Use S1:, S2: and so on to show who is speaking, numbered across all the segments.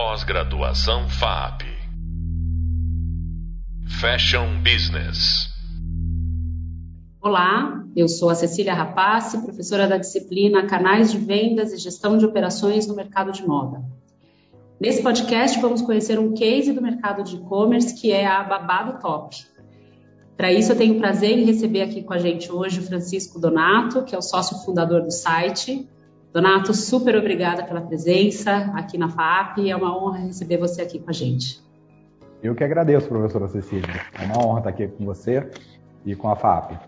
S1: Pós-graduação FAP. Fashion Business.
S2: Olá, eu sou a Cecília Rapace, professora da disciplina Canais de Vendas e Gestão de Operações no Mercado de Moda. Nesse podcast, vamos conhecer um case do mercado de e-commerce que é a Babado Top. Para isso, eu tenho o prazer em receber aqui com a gente hoje o Francisco Donato, que é o sócio fundador do site. Donato, super obrigada pela presença aqui na FAP. É uma honra receber você aqui com a gente.
S3: Eu que agradeço, professora Cecília. É uma honra estar aqui com você e com a FAP.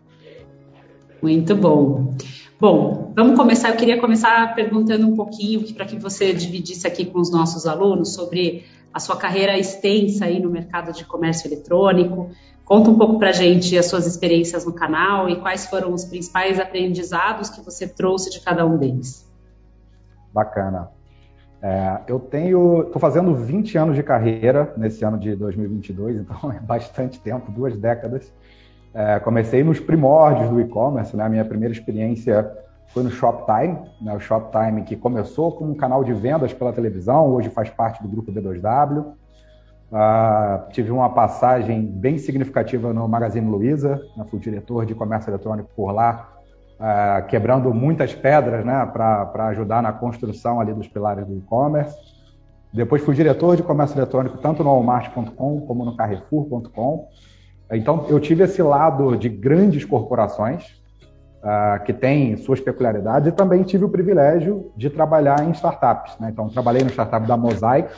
S2: Muito bom. Bom, vamos começar. Eu queria começar perguntando um pouquinho para que você dividisse aqui com os nossos alunos sobre a sua carreira extensa aí no mercado de comércio eletrônico. Conta um pouco para a gente as suas experiências no canal e quais foram os principais aprendizados que você trouxe de cada um deles.
S3: Bacana. É, eu tenho, estou fazendo 20 anos de carreira nesse ano de 2022, então é bastante tempo, duas décadas. É, comecei nos primórdios do e-commerce, né? A minha primeira experiência foi no Shoptime, né? o Shoptime que começou como um canal de vendas pela televisão, hoje faz parte do grupo B2W. Uh, ah, tive uma passagem bem significativa no Magazine Luiza, né? fui diretor de comércio eletrônico por lá, uh, quebrando muitas pedras né? para ajudar na construção ali dos pilares do e-commerce. Depois fui diretor de comércio eletrônico tanto no Walmart.com como no Carrefour.com. Então, eu tive esse lado de grandes corporações, uh, que têm suas peculiaridades, e também tive o privilégio de trabalhar em startups. Né? Então, trabalhei no startup da Mosaic,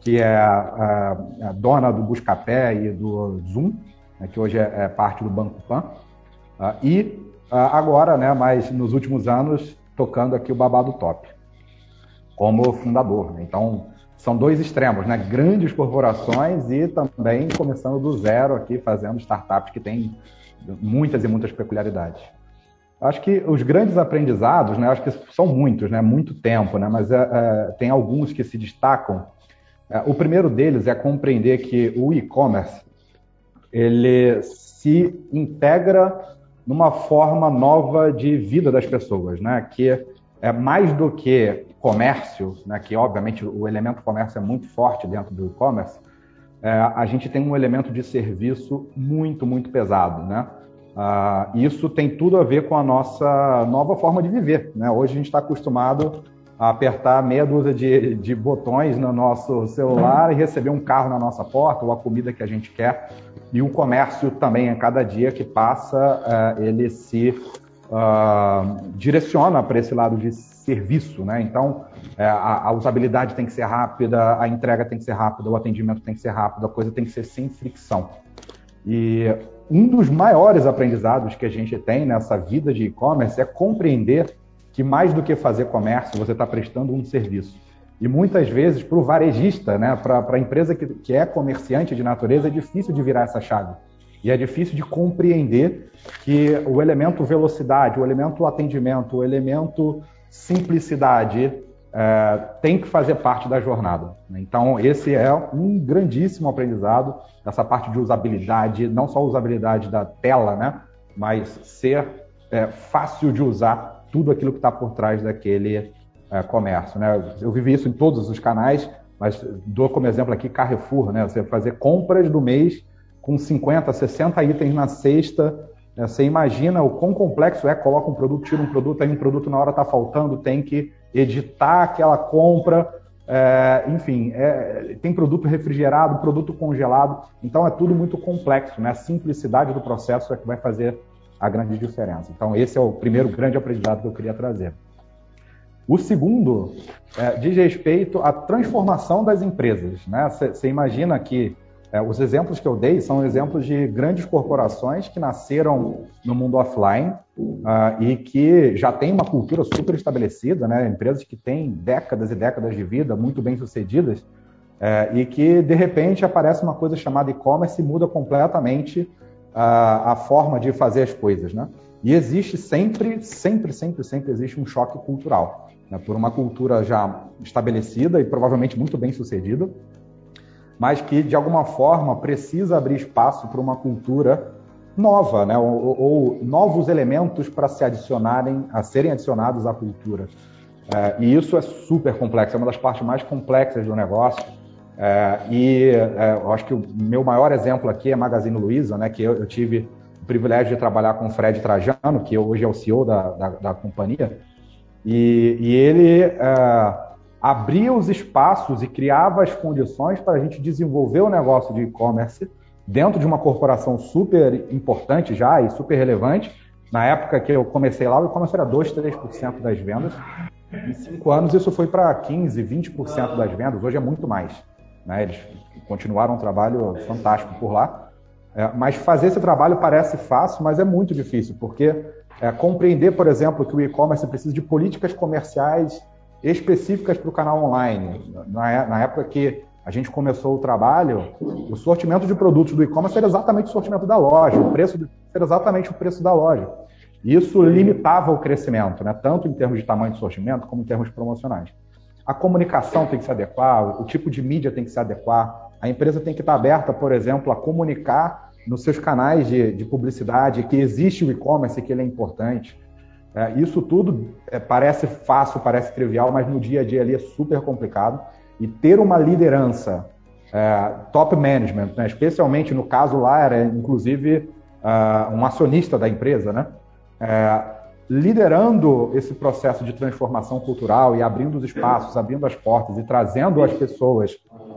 S3: que é a, a dona do Buscapé e do Zoom, né, que hoje é, é, parte do Banco Pan. Uh, e agora, né, mas nos últimos anos, tocando aqui o Babado Top, como fundador. Né? Então, são dois extremos, né? Grandes corporações e também começando do zero aqui, fazendo startups que têm muitas e muitas peculiaridades. Acho que os grandes aprendizados, né? Acho que são muitos, né? Muito tempo, né? Mas é, é, tem alguns que se destacam. É, o primeiro deles é compreender que o e-commerce ele se integra numa forma nova de vida das pessoas, né? Que é mais do que comércio, né, que obviamente o elemento comércio é muito forte dentro do e-commerce, é, a gente tem um elemento de serviço muito, muito pesado, né? Ah, isso tem tudo a ver com a nossa nova forma de viver, né? Hoje a gente está acostumado apertar meia dúzia de, de botões no nosso celular e receber um carro na nossa porta ou a comida que a gente quer. E o comércio também, a cada dia que passa, é, ele se uh, direciona para esse lado de serviço, né? Então, é, a, a, usabilidade tem que ser rápida, a entrega tem que ser rápida, o atendimento tem que ser rápido, a coisa tem que ser sem fricção. E um dos maiores aprendizados que a gente tem nessa vida de e-commerce é compreender que mais do que fazer comércio, você está prestando um serviço. E muitas vezes, para o varejista, né, para a empresa que, que é comerciante de natureza, é difícil de virar essa chave. E é difícil de compreender que o elemento velocidade, o elemento atendimento, o elemento simplicidade é, tem que fazer parte da jornada. Né? Então, esse é um grandíssimo aprendizado, essa parte de usabilidade, não só usabilidade da tela, né? mas ser é, fácil de usar tudo aquilo que está por trás daquele é, comércio. Né? Eu vivi isso em todos os canais, mas dou como exemplo aqui Carrefour, né? Você fazer compras do mês com 50, 60 itens na cesta né? Você imagina o quão complexo é, coloca um produto, tira um produto, aí um produto na hora está faltando, tem que editar aquela compra, é, enfim, é, tem produto refrigerado, produto congelado, então é tudo muito complexo, né? A simplicidade do processo é que vai fazer a grande diferença. Então esse é o primeiro grande aprendizado que eu queria trazer. O segundo é, diz respeito à transformação das empresas. Você né? imagina que é, os exemplos que eu dei são exemplos de grandes corporações que nasceram no mundo offline uh, e que já têm uma cultura super estabelecida, né? empresas que têm décadas e décadas de vida, muito bem sucedidas, é, e que de repente aparece uma coisa chamada e-commerce e muda completamente uh, a forma de fazer as coisas. Né? E existe sempre, sempre, sempre, sempre existe um choque cultural. Né? Por uma cultura já estabelecida e provavelmente muito bem sucedida, mas que de alguma forma precisa abrir espaço para uma cultura nova, né? ou, ou novos elementos para se adicionarem, a serem adicionados à cultura. É, e isso é super complexo, é uma das partes mais complexas do negócio. É, e é, eu acho que o meu maior exemplo aqui é Magazine Luiza, né, que eu, eu, tive o privilégio de trabalhar com o Fred Trajano, que hoje é o CEO da, da, da companhia, e, e ele é, abria os espaços e criava as condições para a gente desenvolver o negócio de e-commerce dentro de uma corporação super importante já e super relevante. Na época que eu comecei lá, o e-commerce era 2, 3% das vendas. Em cinco anos, isso foi para 15, 20% das vendas. Hoje é muito mais. Né? Eles continuaram um trabalho fantástico por lá. É, mas fazer esse trabalho parece fácil, mas é muito difícil, porque é, compreender, por exemplo, que o e-commerce precisa de políticas comerciais específicas para o canal online. Na, na, época que a gente começou o trabalho, o sortimento de produtos do e-commerce era exatamente o sortimento da loja, o preço era exatamente o preço da loja. Isso limitava o crescimento, né? tanto em termos de tamanho de sortimento como em termos promocionais. A comunicação tem que se adequar, o tipo de mídia tem que se adequar, a empresa tem que estar aberta, por exemplo, a comunicar nos seus canais de, de publicidade que existe o e-commerce e que ele é importante. É, isso tudo é, parece fácil, parece trivial, mas no dia a dia ali é super complicado. E ter uma liderança, é, top management, né, especialmente no caso lá, era inclusive uh, um acionista da empresa, né? É, liderando esse processo de transformação cultural e abrindo os espaços, abrindo as portas e trazendo as pessoas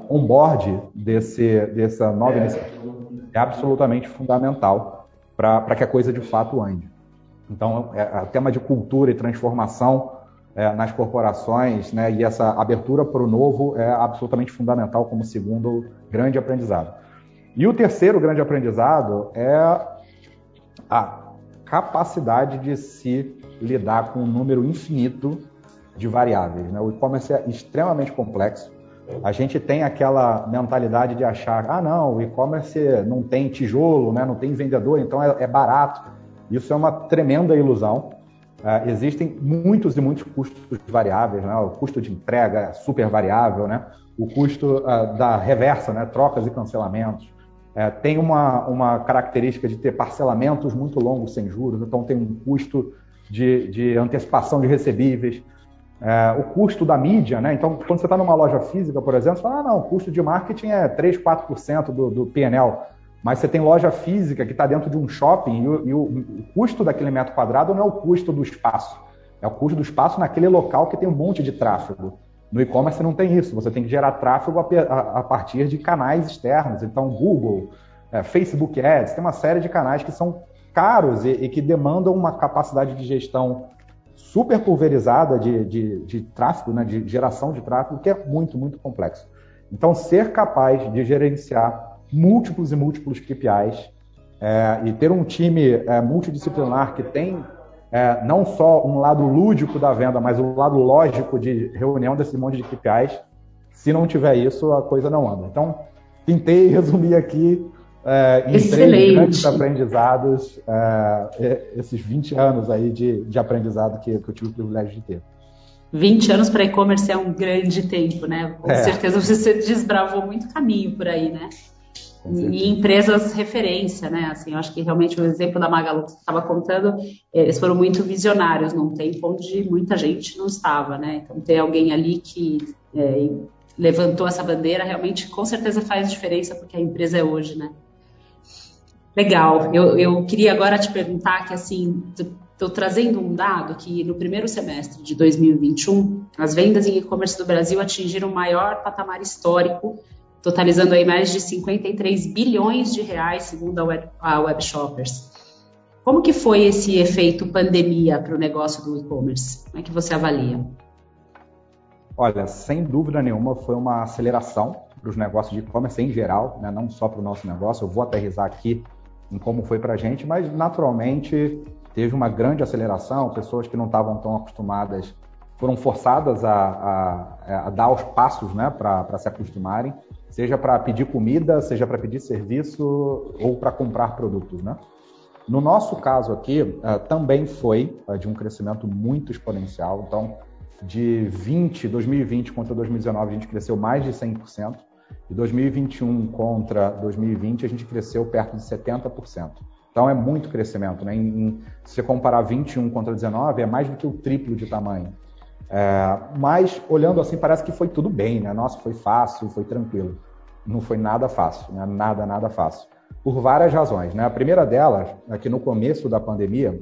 S3: on board desse, dessa nova iniciativa é absolutamente fundamental para que a coisa de fato ande. Então, é, o tema de cultura e transformação é, nas corporações né, e essa abertura para o novo é absolutamente fundamental como segundo grande aprendizado. E o terceiro grande aprendizado é a capacidade de se lidar com um número infinito de variáveis. Né? O e-commerce é extremamente complexo. A gente tem aquela mentalidade de achar, ah, não, o e-commerce não tem tijolo, né? não tem vendedor, então é, é barato. Isso é uma tremenda ilusão. Uh, existem muitos e muitos custos variáveis, né? o custo de entrega é super variável, né? o custo uh, da reversa, né? trocas e cancelamentos, é, tem uma, uma característica de ter parcelamentos muito longos sem juros, então tem um custo de, de antecipação de recebíveis. É, o custo da mídia, né? Então, quando você está numa loja física, por exemplo, você fala, ah, não, o custo de marketing é 3, 4% do, do PNL. Mas você tem loja física que está dentro de um shopping e, o, e o, o, custo daquele metro quadrado não é o custo do espaço, é o custo do espaço naquele local que tem um monte de tráfego. No e-commerce não tem isso, você tem que gerar tráfego a, partir de canais externos. Então, Google, é, Facebook Ads, tem uma série de canais que são caros e, e que demandam uma capacidade de gestão super pulverizada de, de, de tráfego, né, de geração de tráfego, que é muito, muito complexo. Então, ser capaz de gerenciar múltiplos e múltiplos KPIs é, e ter um time é, multidisciplinar que tem é, não só um lado lúdico da venda, mas o lado lógico de reunião desse monte de KPIs. Se não tiver isso, a coisa não anda. Então, tentei resumir aqui é, em Excelente. três grandes aprendizados, é, esses 20 anos aí de, de aprendizado que, que eu tive o privilégio de ter.
S2: 20 anos para e-commerce é um grande tempo, né? Com é. certeza você desbravou muito caminho por aí, né? E empresas referência, né? Assim, eu acho que realmente o exemplo da Magalu que você estava contando, eles foram muito visionários num tempo onde muita gente não estava, né? Então ter alguém ali que é, levantou essa bandeira realmente com certeza faz diferença porque a empresa é hoje, né? Legal. Eu, eu queria agora te perguntar que assim Estou trazendo um dado que no primeiro semestre de 2021, as vendas em e-commerce do Brasil atingiram o maior patamar histórico totalizando aí mais de 53 bilhões de reais, segundo a Web, a Web Shoppers. Como que foi esse efeito pandemia para o negócio do e-commerce? Como é que você avalia?
S3: Olha, sem dúvida nenhuma foi uma aceleração para os negócios de e-commerce em geral, né? não só para o nosso negócio. Eu vou aterrizar aqui em como foi para a gente, mas naturalmente teve uma grande aceleração. Pessoas que não estavam tão acostumadas foram forçadas a, a, a dar os passos né, para se acostumarem seja para pedir comida, seja para pedir serviço ou para comprar produtos, né? No nosso caso aqui, uh, também foi uh, de um crescimento muito exponencial. Então, de 20, 2020 contra 2019, a gente cresceu mais de 100%. De 2021 contra 2020, a gente cresceu perto de 70%. Então, é muito crescimento. Né? Em, em, se você comparar 21 contra 19, é mais do que o triplo de tamanho. É, mas olhando assim parece que foi tudo bem, né? Nossa, foi fácil, foi tranquilo. Não foi nada fácil, né? Nada, nada fácil. Por várias razões, né? A primeira delas é que no começo da pandemia,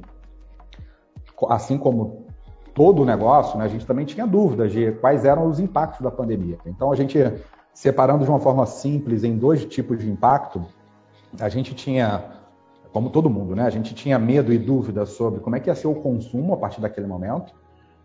S3: assim como todo o negócio, né, a gente também tinha dúvidas de quais eram os impactos da pandemia. Então a gente separando de uma forma simples em dois tipos de impacto, a gente tinha como todo mundo, né? A gente tinha medo e dúvidas sobre como é que ia ser o consumo a partir daquele momento,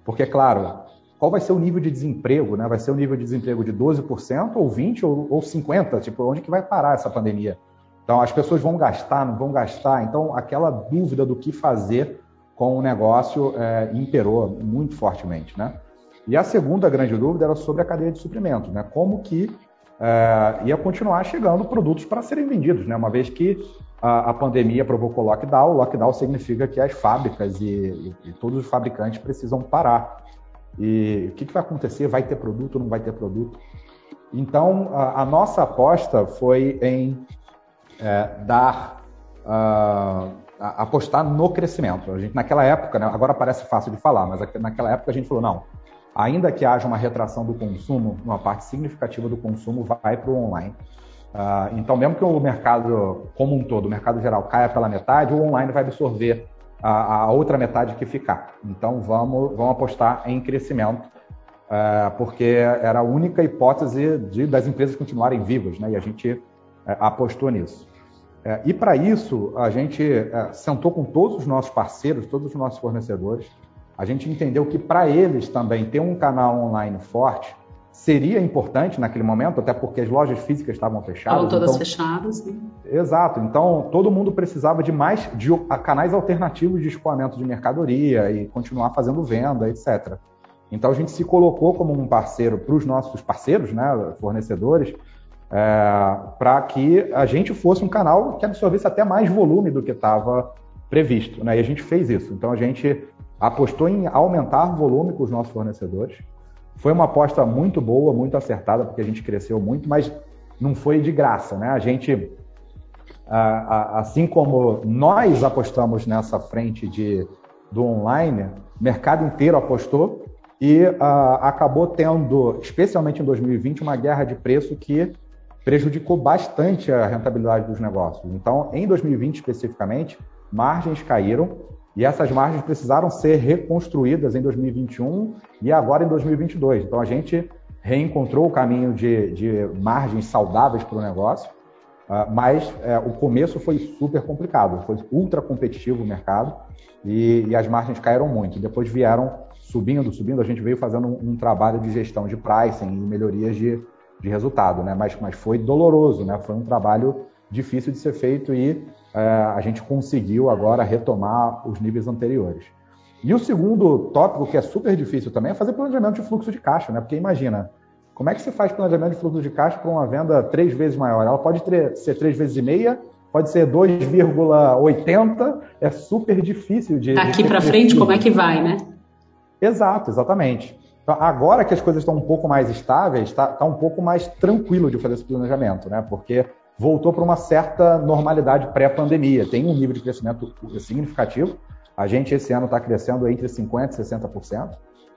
S3: porque, claro, qual vai ser o nível de desemprego, né? Vai ser o nível de desemprego de 12% ou 20% ou, ou 50%? Tipo, onde que vai parar essa pandemia? Então, as pessoas vão gastar, não vão gastar? Então, aquela dúvida do que fazer com o negócio é, imperou muito fortemente, né? E a segunda grande dúvida era sobre a cadeia de suprimentos, né? Como que é, ia continuar chegando produtos para serem vendidos, né? Uma vez que a, a, pandemia provocou lockdown, lockdown significa que as fábricas e, e, e todos os fabricantes precisam parar. E o que, que, vai acontecer? Vai ter produto ou não vai ter produto? Então, a, a nossa aposta foi em é, dar, uh, apostar no crescimento. A gente, naquela época, né, agora parece fácil de falar, mas naquela época a gente falou, não, ainda que haja uma retração do consumo, uma parte significativa do consumo vai para o online. Uh, então, mesmo que o mercado como um todo, o mercado geral, caia pela metade, o online vai absorver a, a outra metade que ficar. Então, vamos, vamos apostar em crescimento, uh, porque era a única hipótese de, das empresas continuarem vivas, né? e a gente uh, apostou nisso. É, e para isso, a gente sentou com todos os nossos parceiros, todos os nossos fornecedores, a gente entendeu que para eles também ter um canal online forte seria importante naquele momento, até porque as lojas físicas estavam fechadas.
S2: Estavam todas então... fechadas. Né?
S3: Exato. Então, todo mundo precisava de mais de canais alternativos de escoamento de mercadoria e continuar fazendo venda, etc. Então, a gente se colocou como um parceiro para os nossos parceiros, né, fornecedores, é, para que a gente fosse um canal que absorvesse até mais volume do que estava previsto. Né? E a gente fez isso. Então, a gente apostou em aumentar o volume com os nossos fornecedores. Foi uma aposta muito boa, muito acertada, porque a gente cresceu muito, mas não foi de graça, né? A gente, assim como nós apostamos nessa frente de, do online, o mercado inteiro apostou e acabou tendo, especialmente em 2020, uma guerra de preço que prejudicou bastante a rentabilidade dos negócios. Então, em 2020 especificamente, margens caíram e essas margens precisaram ser reconstruídas em 2021 e agora em 2022. Então a gente reencontrou o caminho de, de margens saudáveis para o negócio, uh, mas é, o começo foi super complicado, foi ultra competitivo o mercado e, e, as margens caíram muito. Depois vieram subindo, subindo, a gente veio fazendo um, um trabalho de gestão de pricing e melhorias de, de resultado, né? mas, mas foi doloroso, né? foi um trabalho difícil de ser feito e é, a gente conseguiu agora retomar os níveis anteriores. E o segundo tópico, que é super difícil também, é fazer planejamento de fluxo de caixa, né? Porque imagina, como é que você faz planejamento de fluxo de caixa para uma venda três vezes maior? Ela pode ser três vezes e meia, pode ser 2,80, é super difícil de.
S2: Daqui para frente, como é que vai, né?
S3: Exato, exatamente. Então, agora que as coisas estão um pouco mais estáveis, está tá um pouco mais tranquilo de fazer esse planejamento, né? Porque voltou para uma certa normalidade pré-pandemia. Tem um nível de crescimento significativo. A gente esse ano está crescendo entre 50% e 60%,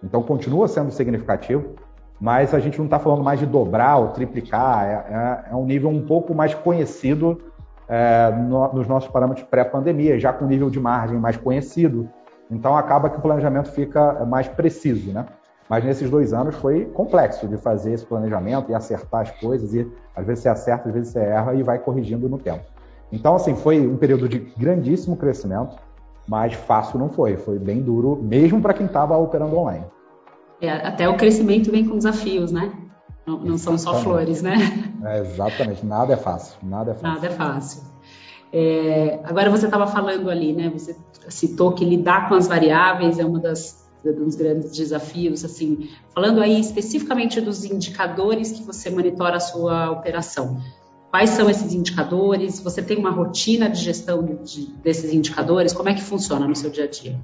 S3: então continua sendo significativo, mas a gente não está falando mais de dobrar ou triplicar, é, é, é um nível um pouco mais conhecido é, no, nos nossos parâmetros pré-pandemia, já com nível de margem mais conhecido. Então acaba que o planejamento fica mais preciso, né? Mas nesses dois anos foi complexo de fazer esse planejamento e acertar as coisas, e às vezes você acerta, às vezes você erra e vai corrigindo no tempo. Então, assim, foi um período de grandíssimo crescimento, mas fácil não foi. Foi bem duro, mesmo para quem estava operando online.
S2: É, até o crescimento vem com desafios, né? Não, não são só flores, né?
S3: É, exatamente, nada é fácil. Nada é fácil.
S2: Nada é fácil. É, agora você estava falando ali, né? Você citou que lidar com as variáveis é uma das dos grandes desafios, assim, falando aí especificamente dos indicadores que você monitora a sua operação. Quais são esses indicadores? Você tem uma rotina de gestão de, desses indicadores? Como é que funciona no seu dia a dia?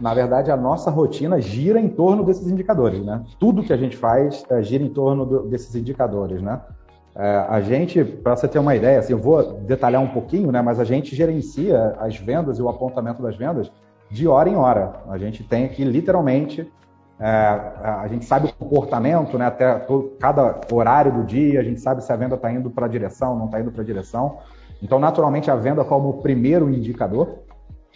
S3: Na verdade, a nossa rotina gira em torno desses indicadores, né? Tudo que a gente faz é, gira em torno do, desses indicadores, né? É, a gente, para você ter uma ideia, assim, eu vou detalhar um pouquinho, né? Mas a gente gerencia as vendas e o apontamento das vendas de hora em hora. A gente tem aqui literalmente é, a gente sabe o comportamento, né, até todo, cada horário do dia, a gente sabe se a venda está indo para a direção, não está indo para a direção. Então, naturalmente, a venda como o primeiro indicador,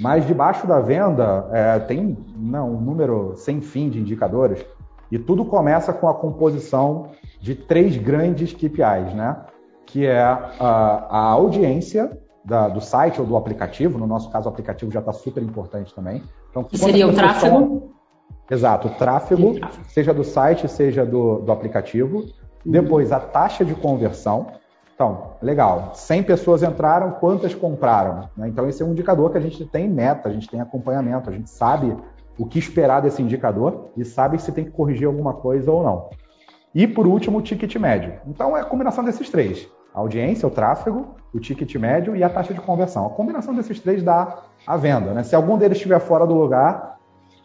S3: mas debaixo da venda é, tem não, um número sem fim de indicadores, e tudo começa com a composição de três grandes KPIs, né? que é a, a audiência da, do site ou do aplicativo, no nosso caso o aplicativo já está super importante também.
S2: Então, que seria o tráfego?
S3: Exato, o tráfego, tráfego, seja do site, seja do, do aplicativo. Uhum. Depois, a taxa de conversão. Então, legal, 100 pessoas entraram, quantas compraram? Né? Então, esse é um indicador que a gente tem meta, a gente tem acompanhamento, a gente sabe o que esperar desse indicador e sabe se tem que corrigir alguma coisa ou não. E, por último, o ticket médio. Então, é a combinação desses três. A audiência, o tráfego, o ticket médio e a taxa de conversão. A combinação desses três dá a venda. Né? Se algum deles estiver fora do lugar,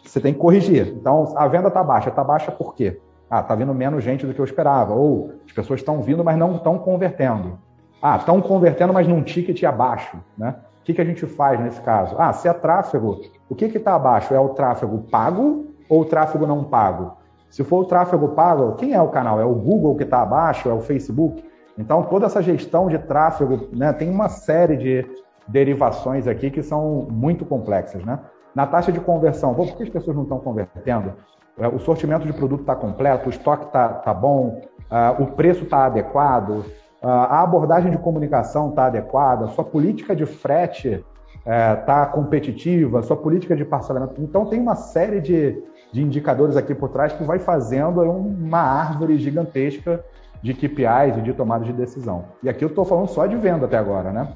S3: você tem que corrigir. Então, a venda está baixa. Está baixa por quê? Ah, está vindo menos gente do que eu esperava. Ou as pessoas estão vindo, mas não estão convertendo. Ah, estão convertendo, mas num ticket abaixo. Né? O que, que a gente faz nesse caso? Ah, se é tráfego, o que está abaixo? É o tráfego pago ou o tráfego não pago? Se for o tráfego pago, quem é o canal? É o Google que está abaixo? É o Facebook? Então, toda essa gestão de tráfego né, tem uma série de derivações aqui que são muito complexas. Né? Na taxa de conversão, por que as pessoas não estão convertendo? É, o sortimento de produto está completo, o estoque está tá bom, uh, o preço está adequado, uh, a abordagem de comunicação está adequada, sua política de frete está uh, competitiva, sua política de parcelamento. Então, tem uma série de, de indicadores aqui por trás que vai fazendo uma árvore gigantesca de KPIs e de tomada de decisão. E aqui eu estou falando só de venda até agora, né?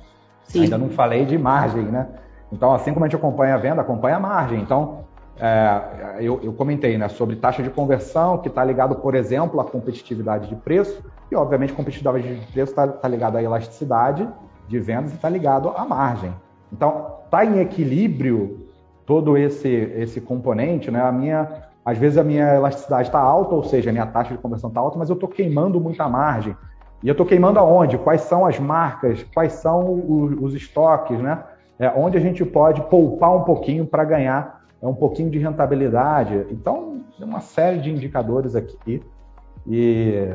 S3: Sim. Ainda não falei de margem, né? Então, assim como a gente acompanha a venda, acompanha a margem. Então, é, eu, eu, comentei né, sobre taxa de conversão, que está ligado, por exemplo, à competitividade de preço, e obviamente competitividade de preço está tá ligado à elasticidade de vendas e está ligado à margem. Então, está em equilíbrio todo esse, esse componente, né? A minha, às vezes a minha elasticidade está alta, ou seja, a minha taxa de conversão está alta, mas eu estou queimando muita margem. E eu estou queimando aonde? Quais são as marcas? Quais são os, os estoques, né? é, onde a gente pode poupar um pouquinho para ganhar é, um pouquinho de rentabilidade. Então, uma série de indicadores aqui. E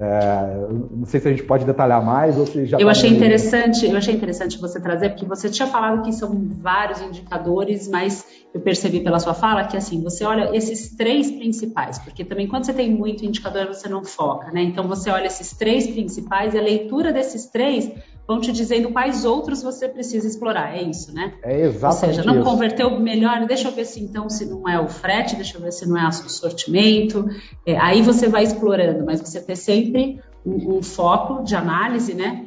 S3: é, não sei se a gente pode detalhar mais ou se já.
S2: Eu tá achei interessante, eu achei interessante você trazer, porque você tinha falado que são vários indicadores, mas eu percebi pela sua fala que assim, você olha esses três principais, porque também quando você tem muito indicador, você não foca, né? Então você olha esses três principais e a leitura desses três vão te dizendo quais outros você precisa explorar. É isso, né?
S3: É exatamente.
S2: Ou seja, não
S3: isso.
S2: converteu melhor, deixa eu ver se então se não é o frete, deixa eu ver se não é o sortimento. É, aí você vai explorando, mas você ter sempre um, um foco de análise, né?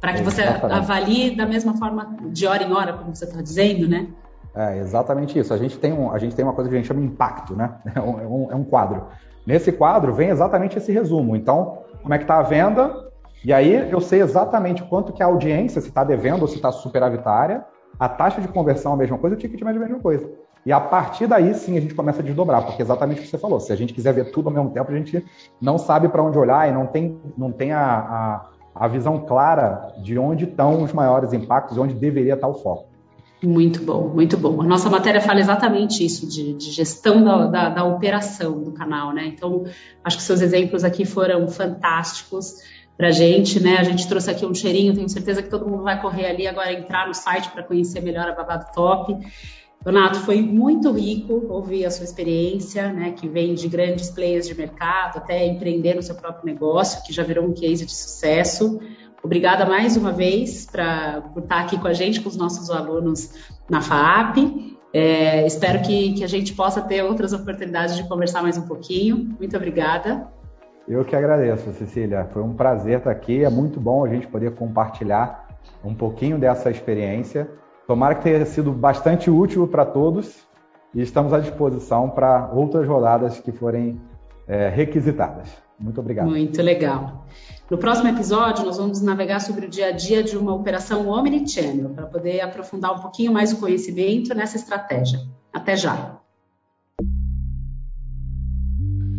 S2: Para que você avalie da mesma forma, de hora em hora, como você está dizendo, né?
S3: É exatamente isso. A gente tem, um, a gente tem uma coisa que a gente chama impacto, né? É um, é um quadro. Nesse quadro vem exatamente esse resumo. Então, como é que está a venda? E aí eu sei exatamente quanto que a audiência, se está devendo ou se está superavitária, a taxa de conversão é a mesma coisa, o ticket médio é a mesma coisa. E a partir daí sim a gente começa a desdobrar, porque é exatamente o que você falou. Se a gente quiser ver tudo ao mesmo tempo, a gente não sabe para onde olhar e não tem, não tem a, a, a visão clara de onde estão os maiores impactos, onde deveria estar o foco.
S2: Muito bom, muito bom. A nossa matéria fala exatamente isso, de, de gestão da, da, da, operação do canal, né? Então, acho que seus exemplos aqui foram fantásticos para a gente, né? A gente trouxe aqui um cheirinho, tenho certeza que todo mundo vai correr ali agora entrar no site para conhecer melhor a Babado Top. Donato, foi muito rico ouvir a sua experiência, né, que vem de grandes players de mercado até empreender no seu próprio negócio, que já virou um case de sucesso. Obrigada mais uma vez pra, por estar aqui com a gente, com os nossos alunos na FAAP. É, espero que, que a gente possa ter outras oportunidades de conversar mais um pouquinho. Muito obrigada.
S3: Eu que agradeço, Cecília. Foi um prazer estar aqui. É muito bom a gente poder compartilhar um pouquinho dessa experiência. Tomara que tenha sido bastante útil para todos e estamos à disposição para outras rodadas que forem é, requisitadas. Muito obrigado.
S2: Muito legal. No próximo episódio, nós vamos navegar sobre o dia a dia de uma operação Omnichannel, para poder aprofundar um pouquinho mais o conhecimento nessa estratégia. Até já!